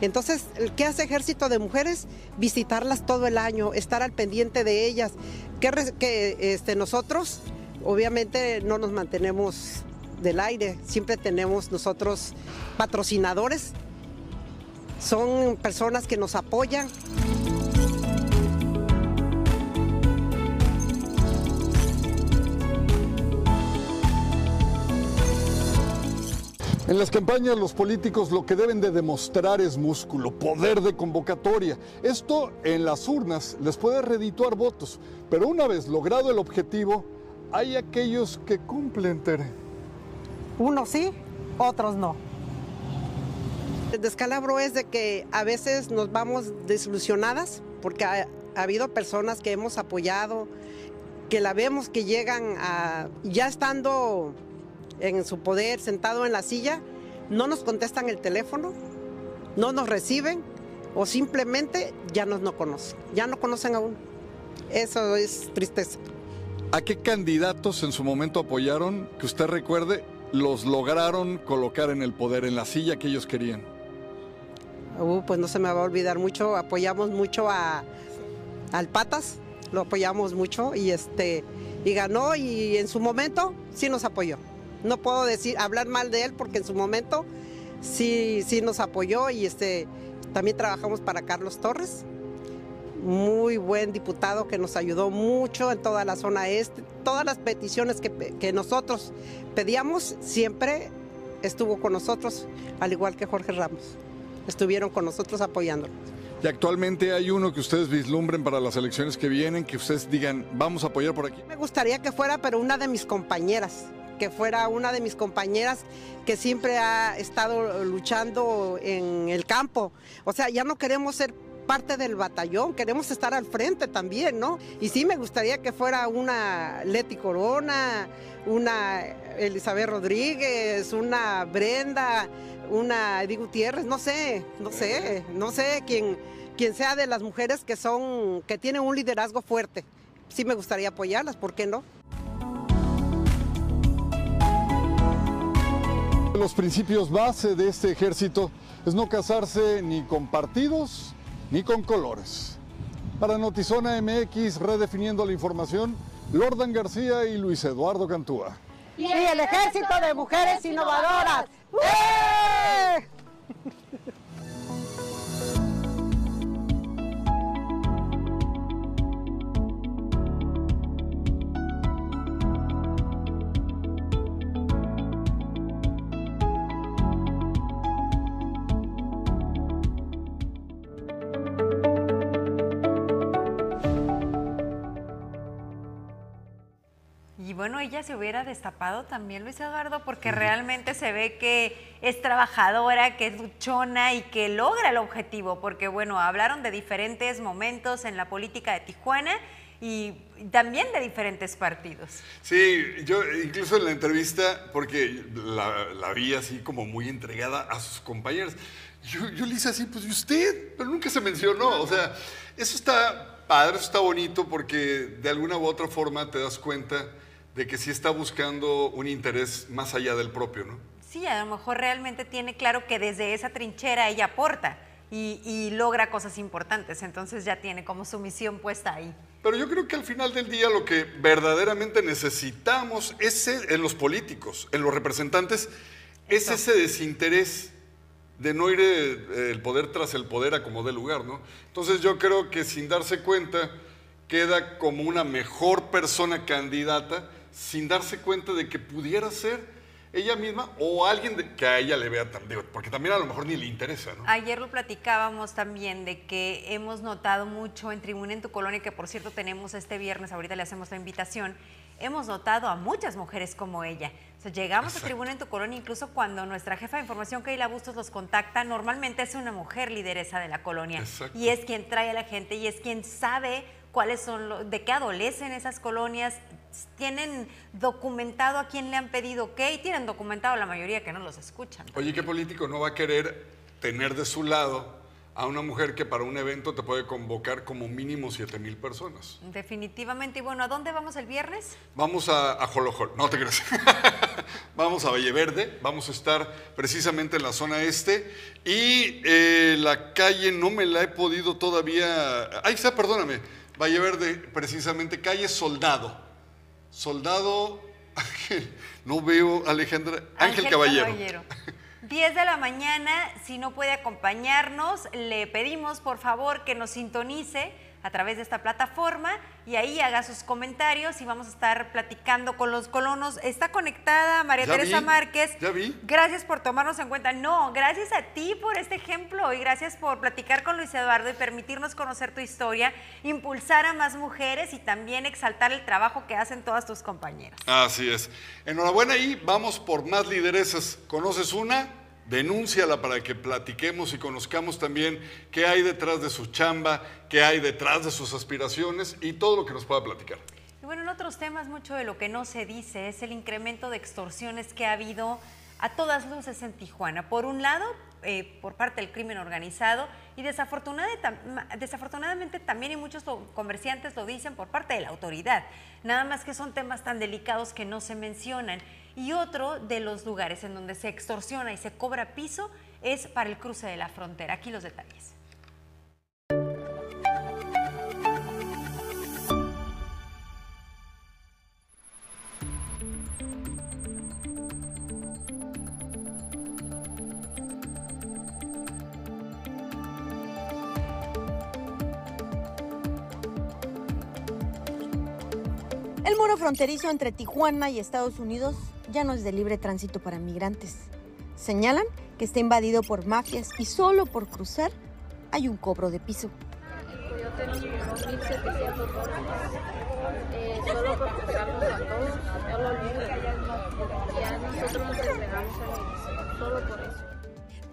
Entonces, ¿qué hace Ejército de Mujeres? Visitarlas todo el año, estar al pendiente de ellas. Que, que este, nosotros, obviamente, no nos mantenemos del aire, siempre tenemos nosotros patrocinadores, son personas que nos apoyan. En las campañas los políticos lo que deben de demostrar es músculo, poder de convocatoria. Esto en las urnas les puede redituar votos, pero una vez logrado el objetivo, hay aquellos que cumplen, Tere. Unos sí, otros no. El descalabro es de que a veces nos vamos desilusionadas porque ha, ha habido personas que hemos apoyado, que la vemos que llegan a, ya estando en su poder, sentado en la silla, no nos contestan el teléfono, no nos reciben o simplemente ya nos no conocen, ya no conocen a uno. Eso es tristeza. ¿A qué candidatos en su momento apoyaron que usted recuerde los lograron colocar en el poder, en la silla que ellos querían? Uh, pues no se me va a olvidar mucho, apoyamos mucho a, al Patas, lo apoyamos mucho y este y ganó y en su momento sí nos apoyó. No puedo decir, hablar mal de él porque en su momento sí, sí nos apoyó y este, también trabajamos para Carlos Torres, muy buen diputado que nos ayudó mucho en toda la zona este. Todas las peticiones que, que nosotros pedíamos siempre estuvo con nosotros, al igual que Jorge Ramos. Estuvieron con nosotros apoyándonos. Y actualmente hay uno que ustedes vislumbren para las elecciones que vienen, que ustedes digan, vamos a apoyar por aquí. Me gustaría que fuera, pero una de mis compañeras, que fuera una de mis compañeras que siempre ha estado luchando en el campo. O sea, ya no queremos ser parte del batallón, queremos estar al frente también, ¿no? Y sí me gustaría que fuera una Leti Corona, una Elizabeth Rodríguez, una Brenda, una Edith Gutiérrez, no sé, no sé, no sé quién, quién sea de las mujeres que son, que tienen un liderazgo fuerte. Sí me gustaría apoyarlas, ¿por qué no? Los principios base de este ejército es no casarse ni con partidos ni con colores. Para Notizona MX, redefiniendo la información, Lordan García y Luis Eduardo Cantúa. Y el ejército de mujeres innovadoras. ¡Eh! Ella se hubiera destapado también, Luis Eduardo, porque realmente se ve que es trabajadora, que es luchona y que logra el objetivo, porque bueno, hablaron de diferentes momentos en la política de Tijuana y también de diferentes partidos. Sí, yo incluso en la entrevista, porque la, la vi así como muy entregada a sus compañeros, yo, yo le hice así, pues ¿y usted? Pero nunca se mencionó, o sea, eso está padre, eso está bonito, porque de alguna u otra forma te das cuenta de que sí está buscando un interés más allá del propio, ¿no? Sí, a lo mejor realmente tiene claro que desde esa trinchera ella aporta y, y logra cosas importantes, entonces ya tiene como su misión puesta ahí. Pero yo creo que al final del día lo que verdaderamente necesitamos es en los políticos, en los representantes, es ese desinterés de no ir eh, el poder tras el poder a como dé lugar, ¿no? Entonces yo creo que sin darse cuenta queda como una mejor persona candidata sin darse cuenta de que pudiera ser ella misma o alguien de- que a ella le vea digo, porque también a lo mejor ni le interesa, ¿no? Ayer lo platicábamos también de que hemos notado mucho en Tribuna en tu Colonia, que por cierto tenemos este viernes, ahorita le hacemos la invitación, hemos notado a muchas mujeres como ella. O sea, llegamos a Tribuna en tu Colonia, incluso cuando nuestra jefa de información, Keila Bustos, los contacta, normalmente es una mujer lideresa de la colonia. Exacto. Y es quien trae a la gente y es quien sabe cuáles son, lo- de qué adolecen esas colonias, tienen documentado a quién le han pedido qué y tienen documentado la mayoría que no los escuchan. Oye, ¿qué político no va a querer tener de su lado a una mujer que para un evento te puede convocar como mínimo 7 mil personas? Definitivamente. Y bueno, ¿a dónde vamos el viernes? Vamos a, a Jolojol, no te creas. vamos a Valle Verde, vamos a estar precisamente en la zona este y eh, la calle no me la he podido todavía... Ahí está, perdóname. Valle Verde, precisamente, calle Soldado. Soldado, Ángel, no veo Alejandra, Ángel, Caballero. 10 de la mañana, si no puede acompañarnos, le pedimos por favor que nos sintonice a través de esta plataforma y ahí haga sus comentarios y vamos a estar platicando con los colonos. Está conectada María Ya Teresa vi, Márquez. ya vi. Gracias por tomarnos en cuenta. No, gracias a ti por este ejemplo y gracias por platicar con Luis Eduardo y permitirnos conocer tu historia, impulsar a más mujeres y también exaltar el trabajo que hacen todas tus compañeras. Así es. Enhorabuena y vamos por más lideresas. ¿Conoces una? Denúnciala para que platiquemos y conozcamos también qué hay detrás de su chamba, qué hay detrás de sus aspiraciones y todo lo que nos pueda platicar. Y bueno, en otros temas, mucho de lo que no se dice es el incremento de extorsiones que ha habido a todas luces en Tijuana. Por un lado, eh, por parte del crimen organizado y desafortunadamente también, y muchos comerciantes lo dicen, por parte de la autoridad. Nada más que son temas tan delicados que no se mencionan. Y otro de los lugares en donde se extorsiona y se cobra piso es para el cruce de la frontera. Aquí los detalles. El muro fronterizo entre Tijuana y Estados Unidos ya no es de libre tránsito para migrantes. Señalan que está invadido por mafias y solo por cruzar hay un cobro de piso. Coyote nos cobró 1.700 dólares. Eh, solo por esperarnos a solo por eso.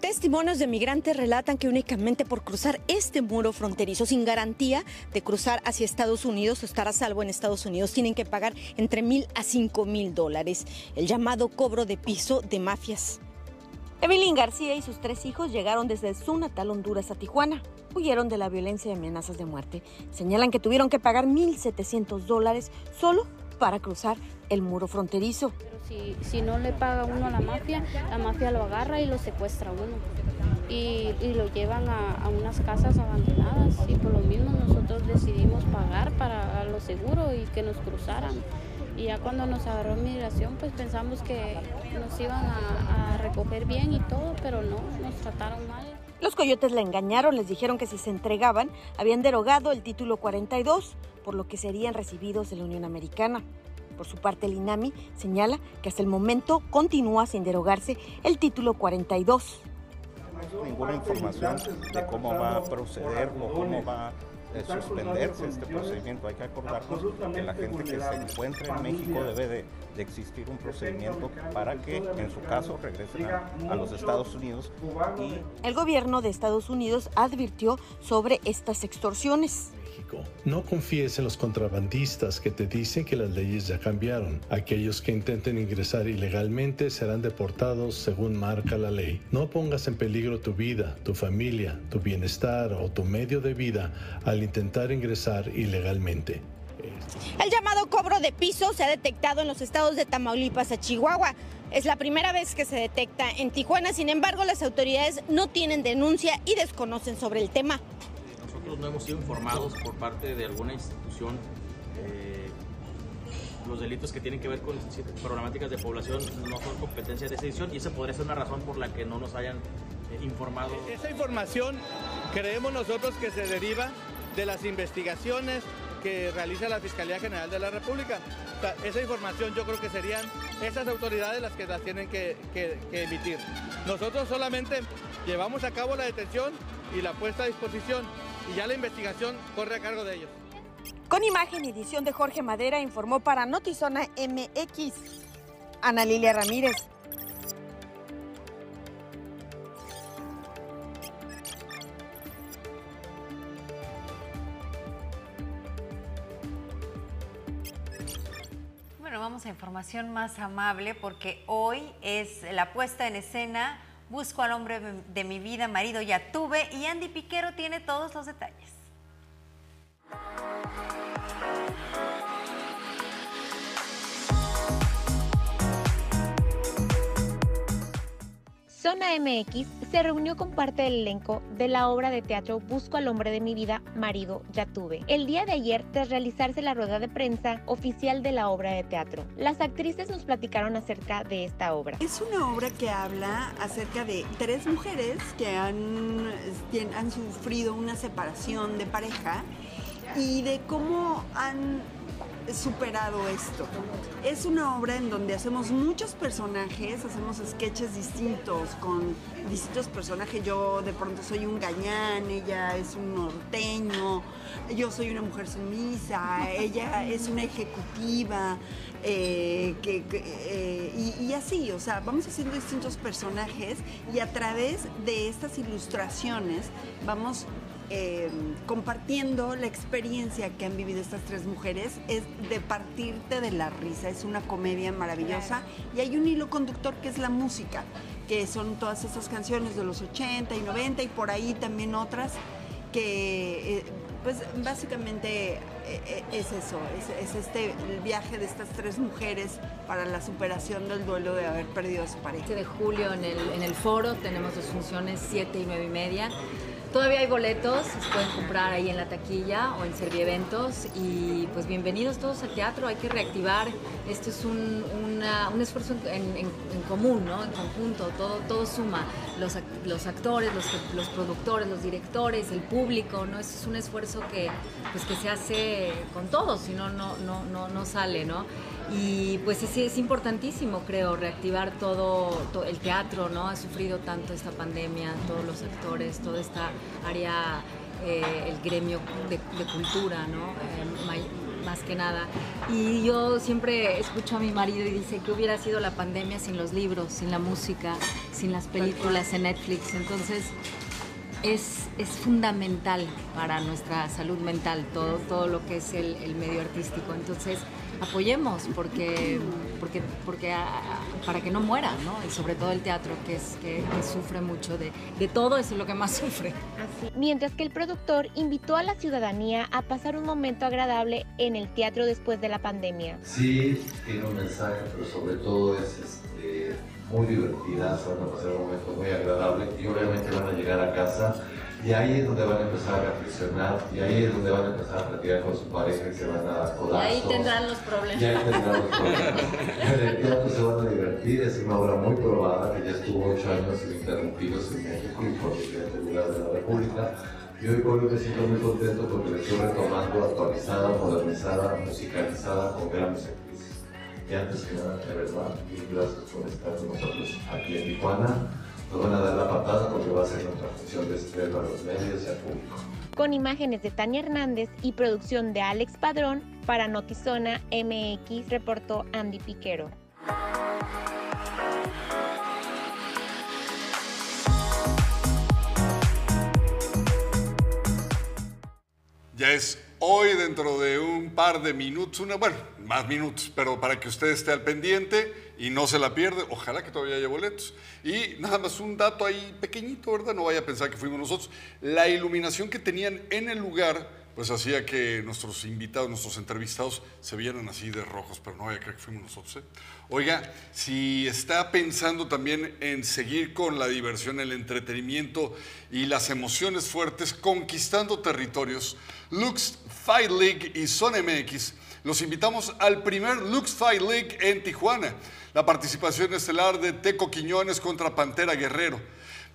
Testimonios de migrantes relatan que únicamente por cruzar este muro fronterizo sin garantía de cruzar hacia Estados Unidos o estar a salvo en Estados Unidos tienen que pagar entre mil a cinco mil dólares, el llamado cobro de piso de mafias. Evelyn García y sus tres hijos llegaron desde su natal Honduras a Tijuana. Huyeron de la violencia y amenazas de muerte. Señalan que tuvieron que pagar 1.700 dólares solo para cruzar el muro fronterizo. Si, si no le paga uno a la mafia, la mafia lo agarra y lo secuestra uno. Y, y lo llevan a, a unas casas abandonadas. Y por lo mismo nosotros decidimos pagar para lo seguro y que nos cruzaran. Y ya cuando nos agarró migración, pues pensamos que nos iban a, a recoger bien y todo, pero no, nos trataron mal. Los coyotes la engañaron, les dijeron que si se entregaban, habían derogado el título 42, por lo que serían recibidos de la Unión Americana. Por su parte, el INAMI señala que hasta el momento continúa sin derogarse el título 42. ninguna información de cómo va a proceder o cómo va a suspenderse este procedimiento. Hay que acordarnos que la gente que se encuentre en México debe de, de existir un procedimiento para que en su caso regresen a, a los Estados Unidos y El gobierno de Estados Unidos advirtió sobre estas extorsiones. No confíes en los contrabandistas que te dicen que las leyes ya cambiaron. Aquellos que intenten ingresar ilegalmente serán deportados según marca la ley. No pongas en peligro tu vida, tu familia, tu bienestar o tu medio de vida al intentar ingresar ilegalmente. El llamado cobro de piso se ha detectado en los estados de Tamaulipas a Chihuahua. Es la primera vez que se detecta en Tijuana, sin embargo las autoridades no tienen denuncia y desconocen sobre el tema. Nosotros no hemos sido informados por parte de alguna institución. eh, los delitos que tienen que ver con problemáticas de población no son competencia de esa edición y esa podría ser una razón por la que no nos hayan eh, informado. Esa información creemos nosotros que se deriva de las investigaciones que realiza la Fiscalía General de la República. O sea, esa información yo creo que serían esas autoridades las que las tienen que, que- que emitir. Nosotros solamente llevamos a cabo la detención y la puesta a disposición y ya la investigación corre a cargo de ellos. Con imagen y edición de Jorge Madera informó para Notizona MX Ana Lilia Ramírez. Bueno, vamos a información más amable porque hoy es la puesta en escena Busco al hombre de mi vida, marido ya tuve y Andy Piquero tiene todos los detalles. Zona MX se reunió con parte del elenco de la obra de teatro Busco al hombre de mi vida, marido ya tuve. El día de ayer, tras realizarse la rueda de prensa oficial de la obra de teatro, las actrices nos platicaron acerca de esta obra. Es una obra que habla acerca de tres mujeres que han, han sufrido una separación de pareja y de cómo han superado esto. Es una obra en donde hacemos muchos personajes, hacemos sketches distintos con distintos personajes. Yo de pronto soy un gañán, ella es un norteño, yo soy una mujer sumisa, ella es una ejecutiva, eh, que, eh, y, y así, o sea, vamos haciendo distintos personajes y a través de estas ilustraciones vamos eh, compartiendo la experiencia que han vivido estas tres mujeres es de partirte de la risa. Es una comedia maravillosa y hay un hilo conductor que es la música, que son todas esas canciones de los 80 y 90 y por ahí también otras que, eh, pues básicamente eh, eh, es eso, es, es este el viaje de estas tres mujeres para la superación del duelo de haber perdido a su pareja. de julio en el, en el foro. Tenemos dos funciones, 7 y 9 y media. Todavía hay boletos, se pueden comprar ahí en la taquilla o en Servieventos. Y pues bienvenidos todos al teatro, hay que reactivar. Esto es un, un esfuerzo en, común, ¿no? en conjunto, todo, todo suma. Los, los actores, los, los productores, los directores, el público, ¿no? Es un esfuerzo que, pues, que se hace con todos, si no, no, no, no, sale, ¿no? Y pues es, es importantísimo, creo, reactivar todo, to- el teatro, ¿no? Ha sufrido tanto esta pandemia, todos los actores, toda esta área, eh, el gremio de, de cultura, ¿no? Eh, may- más que nada. Y yo siempre escucho a mi marido y dice que hubiera sido la pandemia sin los libros, sin la música, sin las películas en Netflix. Entonces, es, es fundamental para nuestra salud mental, todo, todo lo que es el, el medio artístico. Entonces, apoyemos porque, porque, porque ah, para que no muera, ¿no? Y sobre todo el teatro, que, es, que, que sufre mucho de, de todo, eso es lo que más sufre. Mientras que el productor invitó a la ciudadanía a pasar un momento agradable en el teatro después de la pandemia. Sí, tiene un mensaje, pero sobre todo es este, muy divertida, se van a pasar un momento muy agradable y obviamente van a llegar a casa y ahí es donde van a empezar a reflexionar y ahí es donde van a empezar a platicar con su pareja y se van a dar Y codazos. ahí tendrán los problemas. Y ahí tendrán los problemas. En el teatro se van a divertir, es una obra muy probada que ya estuvo ocho años ininterrumpidos en México y por diferentes lugares de la República. Y hoy por hoy me siento muy contento porque la estoy retomando actualizada, modernizada, musicalizada con grandes actrices. Y antes que nada, de verdad, mil gracias por estar con nosotros aquí en Tijuana. Nos van a dar la patada porque va a ser nuestra función de estreno a los medios y al público. Con imágenes de Tania Hernández y producción de Alex Padrón, para Notizona MX reportó Andy Piquero. Ya es hoy, dentro de un par de minutos, una, bueno, más minutos, pero para que usted esté al pendiente y no se la pierde, ojalá que todavía haya boletos. Y nada más un dato ahí pequeñito, ¿verdad? No vaya a pensar que fuimos nosotros. La iluminación que tenían en el lugar, pues hacía que nuestros invitados, nuestros entrevistados, se vieran así de rojos, pero no vaya a creer que fuimos nosotros. ¿eh? Oiga, si está pensando también en seguir con la diversión, el entretenimiento y las emociones fuertes, conquistando territorios, Lux Fight League y Son MX los invitamos al primer Lux Fight League en Tijuana. La participación estelar de Teco Quiñones contra Pantera Guerrero.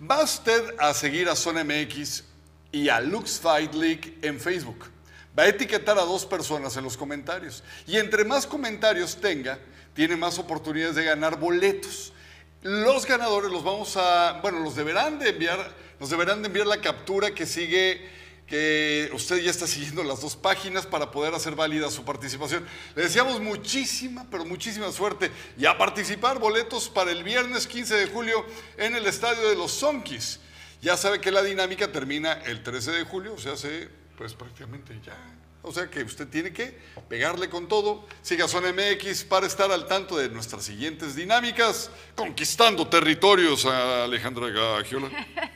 Va usted a seguir a Son MX y a Lux Fight League en Facebook. Va a etiquetar a dos personas en los comentarios. Y entre más comentarios tenga, tiene más oportunidades de ganar boletos. Los ganadores los vamos a, bueno, los deberán de enviar, nos deberán de enviar la captura que sigue que usted ya está siguiendo las dos páginas para poder hacer válida su participación. Le deseamos muchísima, pero muchísima suerte y a participar boletos para el viernes 15 de julio en el estadio de los Sonkis. Ya sabe que la dinámica termina el 13 de julio, o sea, hace pues prácticamente ya. O sea que usted tiene que pegarle con todo. Siga Son MX para estar al tanto de nuestras siguientes dinámicas. Conquistando territorios, Alejandra Gagiola.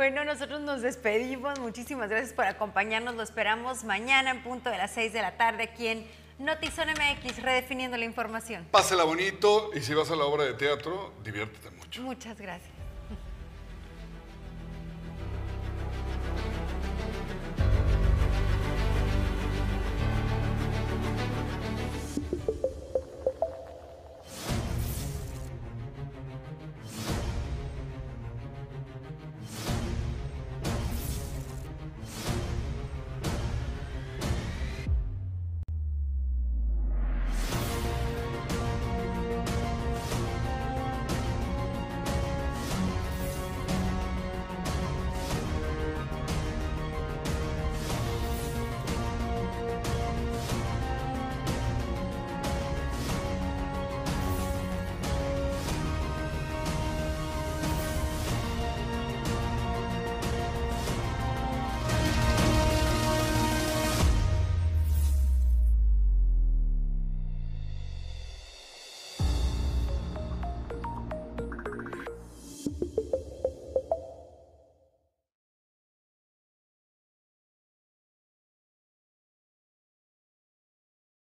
Bueno, nosotros nos despedimos. Muchísimas gracias por acompañarnos. Lo esperamos mañana en punto de las 6 de la tarde aquí en Notizón MX, redefiniendo la información. Pásela bonito y si vas a la obra de teatro, diviértete mucho. Muchas gracias.